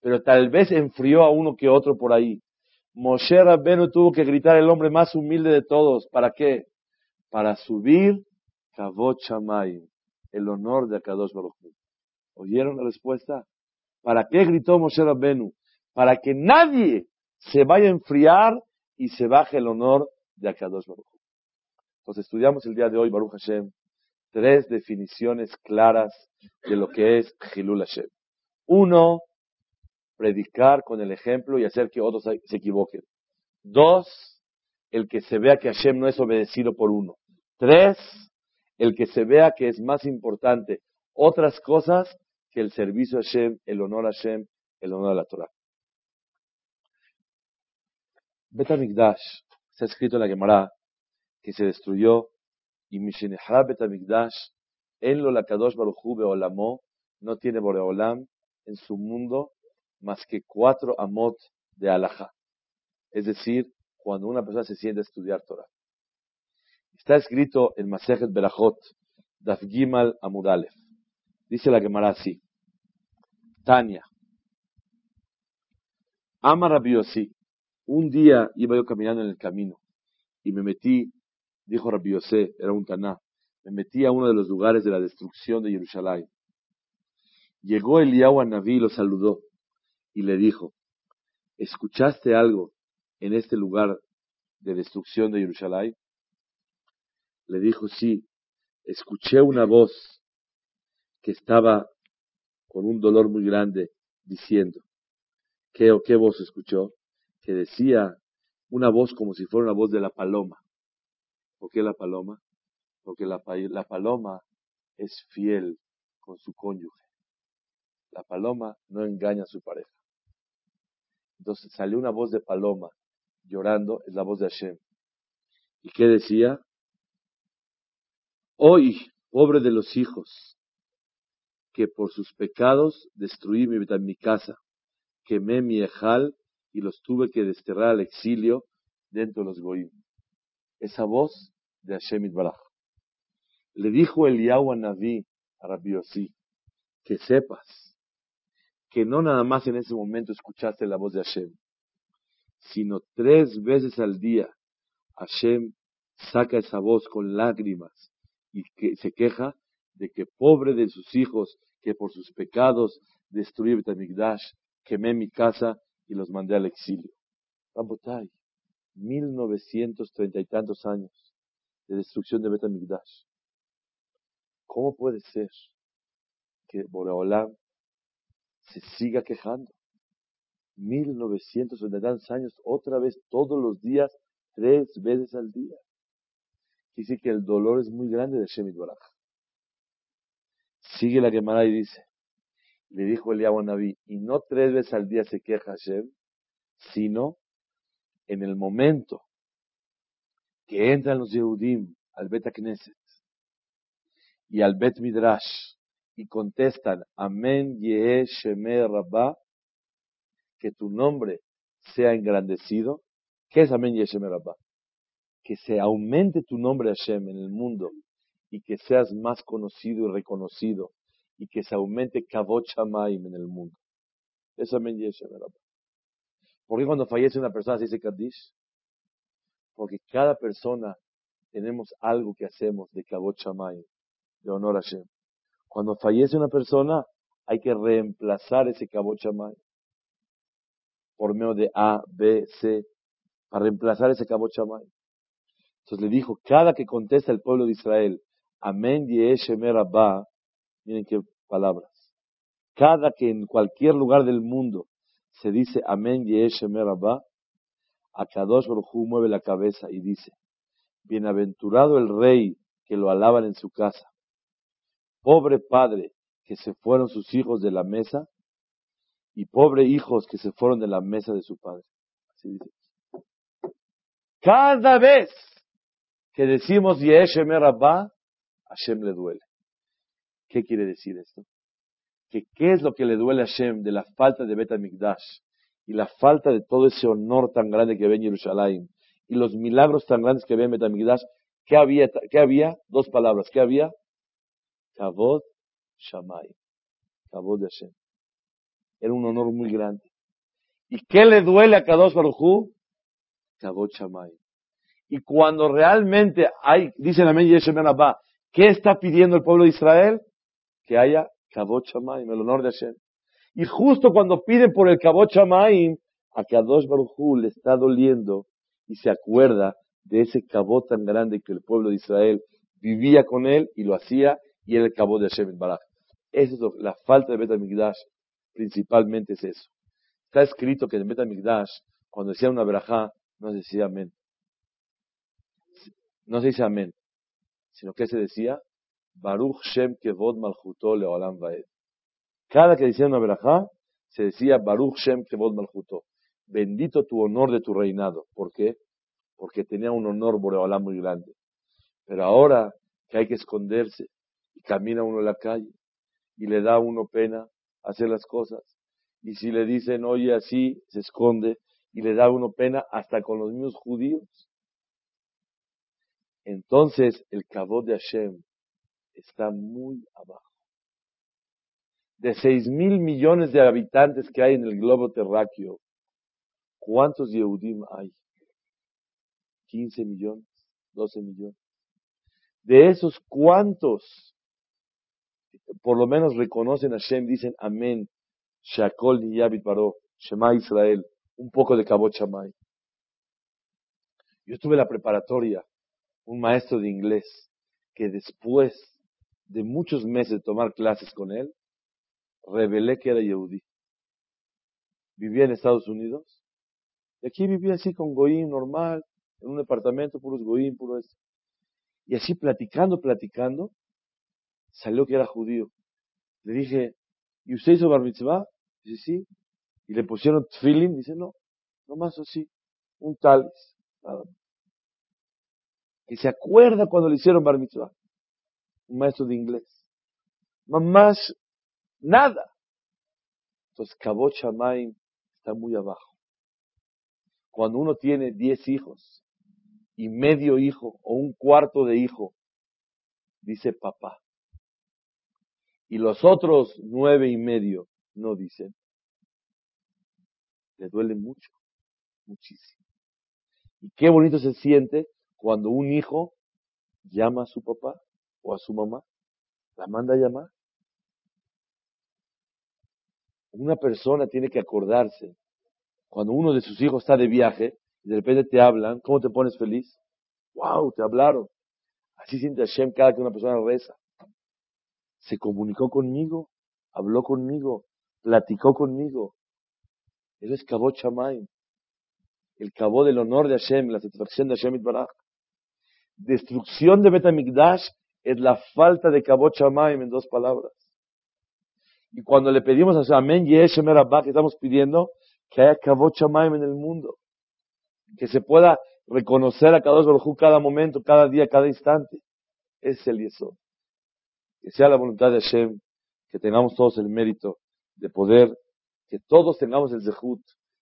pero tal vez enfrió a uno que otro por ahí. Moshe Rabbenu tuvo que gritar el hombre más humilde de todos. ¿Para qué? Para subir Kavot el honor de Akadosh Baruch ¿Oyeron la respuesta? ¿Para qué gritó Moshe Rabbenu? Para que nadie se vaya a enfriar y se baje el honor de Akadosh Baruch Entonces estudiamos el día de hoy, Baruch Hashem, tres definiciones claras de lo que es Hilul Hashem. Uno, predicar con el ejemplo y hacer que otros se equivoquen. Dos, el que se vea que Hashem no es obedecido por uno. Tres, el que se vea que es más importante otras cosas que el servicio a Hashem, el honor a Hashem, el honor a la Torah. Betamigdash, se ha escrito en la Gemara que se destruyó y Mishinehra Betamigdash, en lo la Kadosh Baruchu Beolamo, no tiene Boreolam en su mundo más que cuatro amot de alajá. Es decir, cuando una persona se siente a estudiar Torah. Está escrito en Masejet Berachot, Daf Gimal Amudalef. Dice la Gemara así. Tania. Ama Rabbi Un día iba yo caminando en el camino y me metí, dijo Rabbi Yossi, era un taná, me metí a uno de los lugares de la destrucción de Jerusalén. Llegó Eliyahu a Naví y lo saludó y le dijo, ¿escuchaste algo en este lugar de destrucción de Jerusalén? Le dijo, sí, escuché una voz que estaba con un dolor muy grande diciendo, ¿qué o qué voz escuchó? Que decía una voz como si fuera una voz de la paloma. ¿Por qué la paloma? Porque la, la paloma es fiel con su cónyuge. La paloma no engaña a su pareja. Entonces salió una voz de paloma llorando, es la voz de Hashem. ¿Y qué decía? Hoy, pobre de los hijos, que por sus pecados destruí mi, mi casa, quemé mi ejal y los tuve que desterrar al exilio dentro de los goim. Esa voz de Hashem Itbaraj. Le dijo a Naví, a Rabbi que sepas que no nada más en ese momento escuchaste la voz de Hashem, sino tres veces al día Hashem saca esa voz con lágrimas y que se queja de que pobre de sus hijos, que por sus pecados destruí Betamigdash, quemé mi casa y los mandé al exilio. Rabotai, mil novecientos y tantos años de destrucción de Betamigdash. ¿Cómo puede ser que Boreolam se siga quejando? Mil novecientos treinta y tantos años, otra vez, todos los días, tres veces al día. Dice que el dolor es muy grande de Shemit Baraj. Sigue la Gemara y dice, le dijo el Naví, y no tres veces al día se queja Hashem, sino en el momento que entran los Yehudim al Bet Knesset y al Bet Midrash y contestan Amén Yehe Shemer Rabba, que tu nombre sea engrandecido. ¿Qué es Amén Yehe Shemer Rabba? Que se aumente tu nombre Hashem en el mundo y que seas más conocido y reconocido y que se aumente Kavod Shamaim en el mundo. Eso Amén Yehe Shemer Rabba. ¿Por qué cuando fallece una persona se dice Kaddish? Porque cada persona tenemos algo que hacemos de Kavod Shamayim, de honor a Hashem. Cuando fallece una persona, hay que reemplazar ese Kavod Shamayim por medio de A, B, C, para reemplazar ese Kavod Shamayim. Entonces le dijo, cada que contesta el pueblo de Israel, Amén Yeheshemer Abba, miren qué palabras. Cada que en cualquier lugar del mundo se dice Amén Yeheshemer Abba, Akadosh Baruj mueve la cabeza y dice, Bienaventurado el rey que lo alaban en su casa. Pobre padre que se fueron sus hijos de la mesa y pobre hijos que se fueron de la mesa de su padre. Así dice. Cada vez que decimos Yeheshemer Abba, Hashem le duele. ¿Qué quiere decir esto? Que qué es lo que le duele a Hashem de la falta de Bet y la falta de todo ese honor tan grande que ve en Jerusalén y los milagros tan grandes que ve en Betamigdash, ¿qué había? ¿Qué había? Dos palabras. ¿Qué había? Kavod Shamay. Kavod de Hashem. Era un honor muy grande. ¿Y qué le duele a Kadosh Baruj Kavod Shamay. Y cuando realmente hay, dice la Yeshem Abba, ¿qué está pidiendo el pueblo de Israel? Que haya Kavod Shamay, el honor de Hashem. Y justo cuando piden por el Kabot Shamaim, a Kadosh Baruj le está doliendo y se acuerda de ese Kabot tan grande que el pueblo de Israel vivía con él y lo hacía, y era el de Hashem Baraj. Esa es la falta de Betamigdash, principalmente es eso. Está escrito que en Betamigdash, cuando decía una verajá, no se decía amén. No se dice amén, sino que se decía Baruch Shem Kevod Malchuto Leolam Vaed. Cada que decía una verajá, se decía Baruch Shem Kevod Malchuto. Bendito tu honor de tu reinado. ¿Por qué? Porque tenía un honor Boreolá muy grande. Pero ahora que hay que esconderse camina uno en la calle y le da a uno pena hacer las cosas. Y si le dicen, oye, así, se esconde y le da a uno pena hasta con los mismos judíos. Entonces el Kavod de Hashem está muy abajo de seis mil millones de habitantes que hay en el globo terráqueo, ¿cuántos Yehudim hay? 15 millones, 12 millones. De esos, ¿cuántos por lo menos reconocen a Shem, dicen amén, Shakol Yabit Paró, Shema Israel, un poco de Kabot Shamay. Yo tuve la preparatoria, un maestro de inglés, que después de muchos meses de tomar clases con él, revelé que era Yehudi. Vivía en Estados Unidos. Y aquí vivía así con Goín normal, en un departamento, puros Goín, puro eso. Y así platicando, platicando, salió que era judío. Le dije, ¿y usted hizo bar mitzvah? Dice, sí. Y le pusieron tfilin. Dice, no, nomás así, un talis, nada más. Y se acuerda cuando le hicieron bar mitzvah. Un maestro de inglés. Mamás Nada. Entonces, Kabot Shamaim está muy abajo. Cuando uno tiene diez hijos y medio hijo o un cuarto de hijo, dice papá. Y los otros nueve y medio no dicen. Le duele mucho, muchísimo. Y qué bonito se siente cuando un hijo llama a su papá o a su mamá, la manda a llamar. Una persona tiene que acordarse, cuando uno de sus hijos está de viaje, y de repente te hablan, ¿cómo te pones feliz? ¡Wow! Te hablaron. Así siente Hashem cada que una persona reza. Se comunicó conmigo, habló conmigo, platicó conmigo. Él es Cabo Chamaim, el cabo del honor de Hashem, la satisfacción de Hashem Itbaraj. Destrucción de Betamigdash es la falta de Cabo Chamaim en dos palabras. Y cuando le pedimos a Hashem, Amén, Yeshem que estamos pidiendo que haya Cabo Chamaim en el mundo. Que se pueda reconocer a Kadosh Baruj cada momento, cada día, cada instante. Es el Yesod. Que sea la voluntad de Hashem, que tengamos todos el mérito de poder, que todos tengamos el Zehut,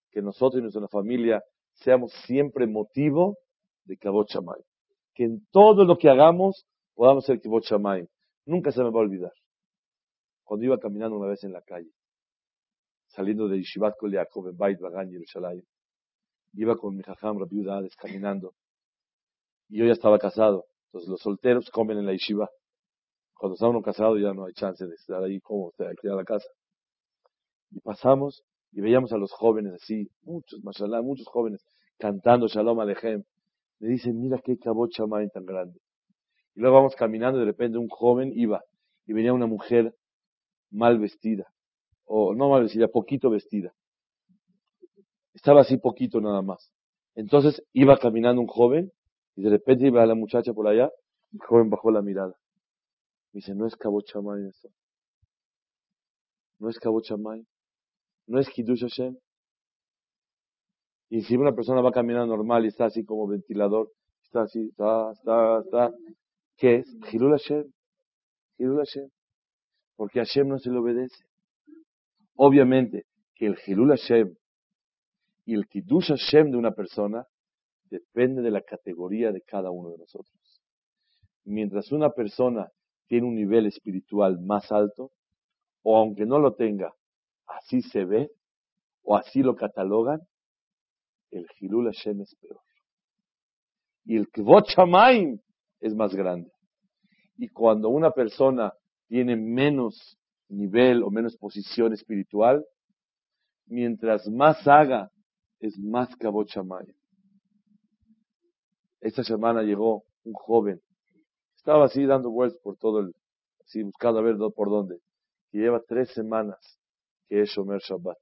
que nosotros y nuestra familia seamos siempre motivo de Kabot Que en todo lo que hagamos podamos ser Kabot Nunca se me va a olvidar. Cuando iba caminando una vez en la calle, saliendo de Yeshivat Kol Yaakov en Bait Bagan, Yerushalayim, iba con mi jajam Rabbi caminando. Y yo ya estaba casado. Entonces los solteros comen en la yeshiva. Cuando está uno casado ya no hay chance de estar ahí como usted, a la casa. Y pasamos y veíamos a los jóvenes así, muchos, mashallah, muchos jóvenes cantando Shalom Alejem. Me dicen, mira qué cabot tan grande. Y luego vamos caminando y de repente un joven iba y venía una mujer mal vestida, o no mal vestida, poquito vestida. Estaba así poquito nada más. Entonces iba caminando un joven y de repente iba la muchacha por allá y el joven bajó la mirada. Dice, no es cabot chamay eso. No es cabot chamay. No es Kiddush Hashem. Y si una persona va caminando normal y está así como ventilador, está así, está, está, está, ¿qué es? Hilul Hashem. Hilul Hashem. Porque Hashem no se le obedece. Obviamente que el Hilul Hashem y el Kiddush Hashem de una persona depende de la categoría de cada uno de nosotros. Mientras una persona tiene un nivel espiritual más alto, o aunque no lo tenga, así se ve o así lo catalogan, el Hilul Hashem es peor. Y el Kvot Shamaim es más grande. Y cuando una persona tiene menos nivel o menos posición espiritual, mientras más haga, es más Kvot Shamaim. Esta semana llegó un joven, estaba así dando vueltas por todo el, así buscando a ver por dónde, y lleva tres semanas que es Shomer Shabbat.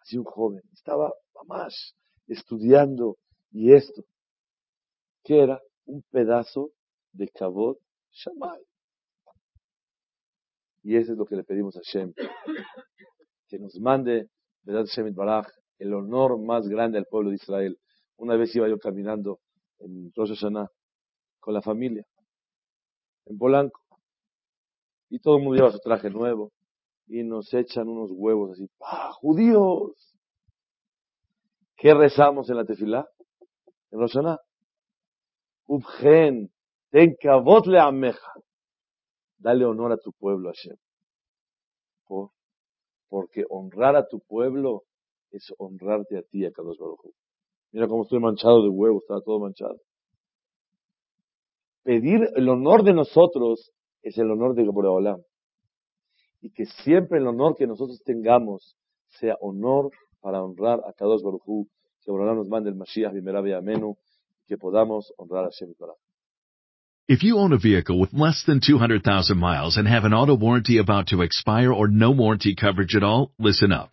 Así un joven, estaba más estudiando y esto. que era? Un pedazo de Kabod Shamay. Y eso es lo que le pedimos a Shem. Que nos mande, verdad Shem Baraj, el honor más grande al pueblo de Israel. Una vez iba yo caminando en Rosh Hashanah con la familia, en Polanco. Y todo el mundo lleva su traje nuevo y nos echan unos huevos así, ¡ah, judíos! ¿Qué rezamos en la tefilá? En Roshaná. Ubgen, ten le ameja. Dale honor a tu pueblo, Hashem. Por, porque honrar a tu pueblo es honrarte a ti, a Kadosh Baruj Mira cómo estoy manchado de huevos, está todo manchado. Pedir el honor de nosotros es el honor de Boreolam y que siempre el honor que nosotros tengamos sea honor para honrar a que nos mande el Amenu, que podamos honrar a. If you own a vehicle with less than 200,000 miles and have an auto warranty about to expire or no warranty coverage at all, listen up.